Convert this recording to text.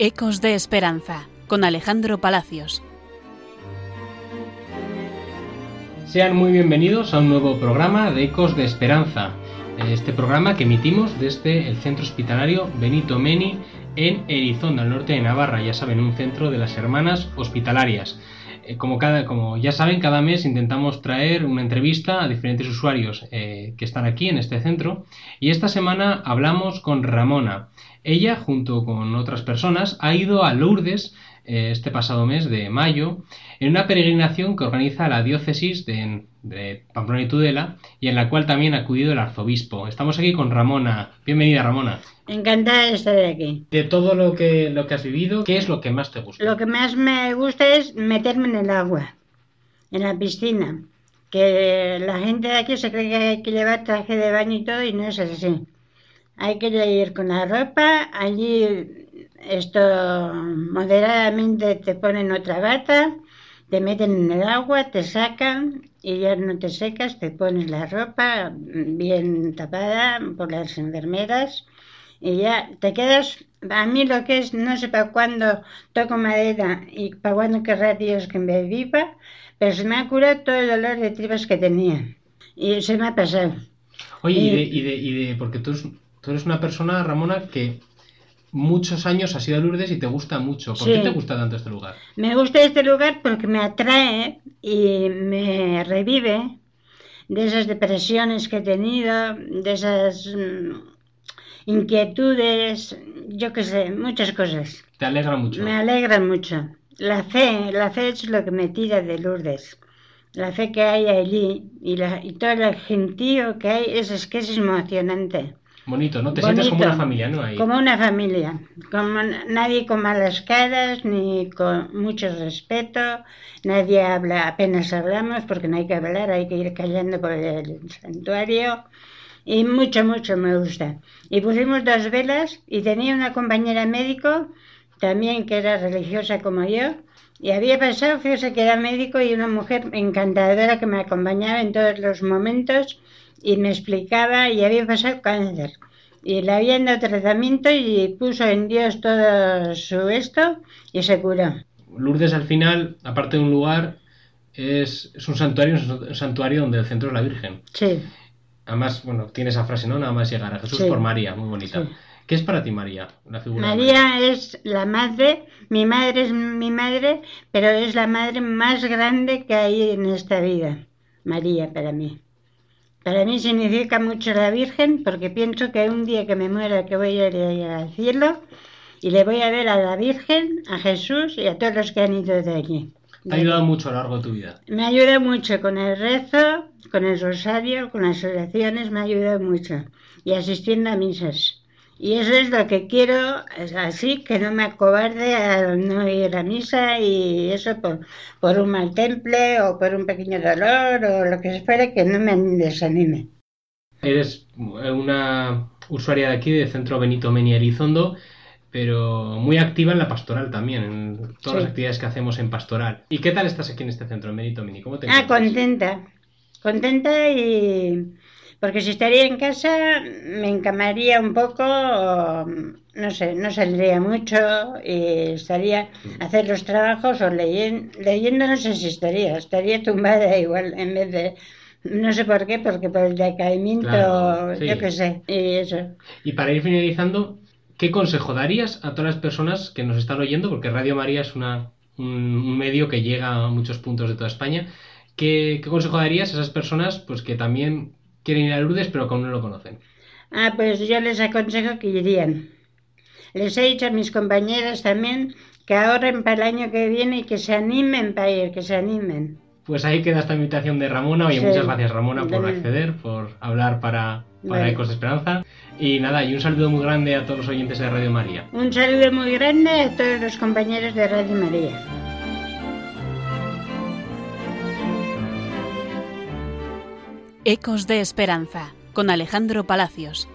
Ecos de Esperanza con Alejandro Palacios. Sean muy bienvenidos a un nuevo programa de Ecos de Esperanza. Este programa que emitimos desde el centro hospitalario Benito Meni en Elizondo, al norte de Navarra, ya saben, un centro de las hermanas hospitalarias. Eh, como, cada, ya saben, cada mes intentamos traer una entrevista a diferentes usuarios eh, que están aquí en este centro y esta semana hablamos con Ramona. Ella, junto con otras personas, ha ido a Lourdes eh, este pasado mes de mayo en una peregrinación que organiza la diócesis de, de, Pamplona y Tudela y en la cual también ha acudido el arzobispo. Estamos aquí con Ramona. Bienvenida, Ramona. Encantada de estar aquí. De todo lo que, lo que has vivido, ¿qué es lo que más te gusta? Lo que más me gusta es meterme en el agua, en la piscina. Que la gente de aquí se cree que hay que llevar traje de baño y todo y no es así. Hay que ir con la ropa, allí esto moderadamente te ponen otra bata, te meten en el agua, te sacan y ya no te secas, te pones la ropa bien tapada por las enfermeras y ya te quedas. A mí lo que es, no sé para cuándo toco madera y para cuándo querrá Dios que me viva, pero se me ha curado todo el dolor de tripas que tenía y se me ha pasado. Oye, y, de, y, de, y de, porque tú, tú eres una persona, Ramona, que muchos años has ido a Lourdes y te gusta mucho. ¿Por sí. qué te gusta tanto este lugar? Me gusta este lugar porque me atrae y me revive de esas depresiones que he tenido, de esas inquietudes, yo qué sé, muchas cosas. ¿Te alegra mucho? Me alegra mucho. La fe, la fe es lo que me tira de Lourdes. La fe que hay allí y, la, y todo el gentío que hay, es, es que es emocionante. Bonito, ¿no? Te Bonito, sientes como una familia, ¿no? Ahí. Como una familia. Como nadie con malas caras, ni con mucho respeto. Nadie habla, apenas hablamos, porque no hay que hablar, hay que ir callando por el santuario. Y mucho, mucho me gusta. Y pusimos dos velas y tenía una compañera médico, también que era religiosa como yo. Y había pasado, fíjese que era médico y una mujer encantadora que me acompañaba en todos los momentos y me explicaba y había pasado cáncer. Y le habían dado tratamiento y puso en Dios todo su esto y se curó. Lourdes al final, aparte de un lugar, es, es un santuario, un santuario donde el centro es la Virgen. Sí. Además, bueno, tiene esa frase, ¿no? Nada más llegar a Jesús sí. por María, muy bonita. Sí. ¿Qué es para ti María? La figura María, María es la madre, mi madre es mi madre, pero es la madre más grande que hay en esta vida. María para mí. Para mí significa mucho la Virgen porque pienso que un día que me muera que voy a ir al cielo y le voy a ver a la Virgen, a Jesús y a todos los que han ido de allí. ¿Te ha ayudado mucho a lo largo de tu vida? Me ayuda mucho con el rezo, con el rosario, con las oraciones, me ha ayudado mucho. Y asistiendo a misas. Y eso es lo que quiero, así que no me acobarde a no ir a misa y eso por, por un mal temple o por un pequeño dolor o lo que fuera, que no me desanime. Eres una usuaria de aquí, del Centro Benito Meni Elizondo, pero muy activa en la pastoral también, en todas sí. las actividades que hacemos en pastoral. ¿Y qué tal estás aquí en este centro, en Benito Meni? ¿Cómo te Ah, contenta, contenta y porque si estaría en casa me encamaría un poco, no sé, no saldría mucho y estaría a hacer los trabajos o leyendo, leyendo no sé si estaría, estaría tumbada igual en vez de no sé por qué, porque por el decaimiento, claro, sí. yo qué sé, y eso. Y para ir finalizando, ¿qué consejo darías a todas las personas que nos están oyendo? Porque Radio María es una, un, un medio que llega a muchos puntos de toda España. ¿Qué, ¿Qué, consejo darías a esas personas pues que también quieren ir a Lourdes pero aún no lo conocen? Ah, pues yo les aconsejo que irían. Les he dicho a mis compañeras también que ahorren para el año que viene y que se animen para ir, que se animen. Pues ahí queda esta invitación de Ramona. Oye, sí. muchas gracias Ramona por acceder, por hablar para, para bueno. Ecos de Esperanza. Y nada, y un saludo muy grande a todos los oyentes de Radio María. Un saludo muy grande a todos los compañeros de Radio María. Ecos de Esperanza, con Alejandro Palacios.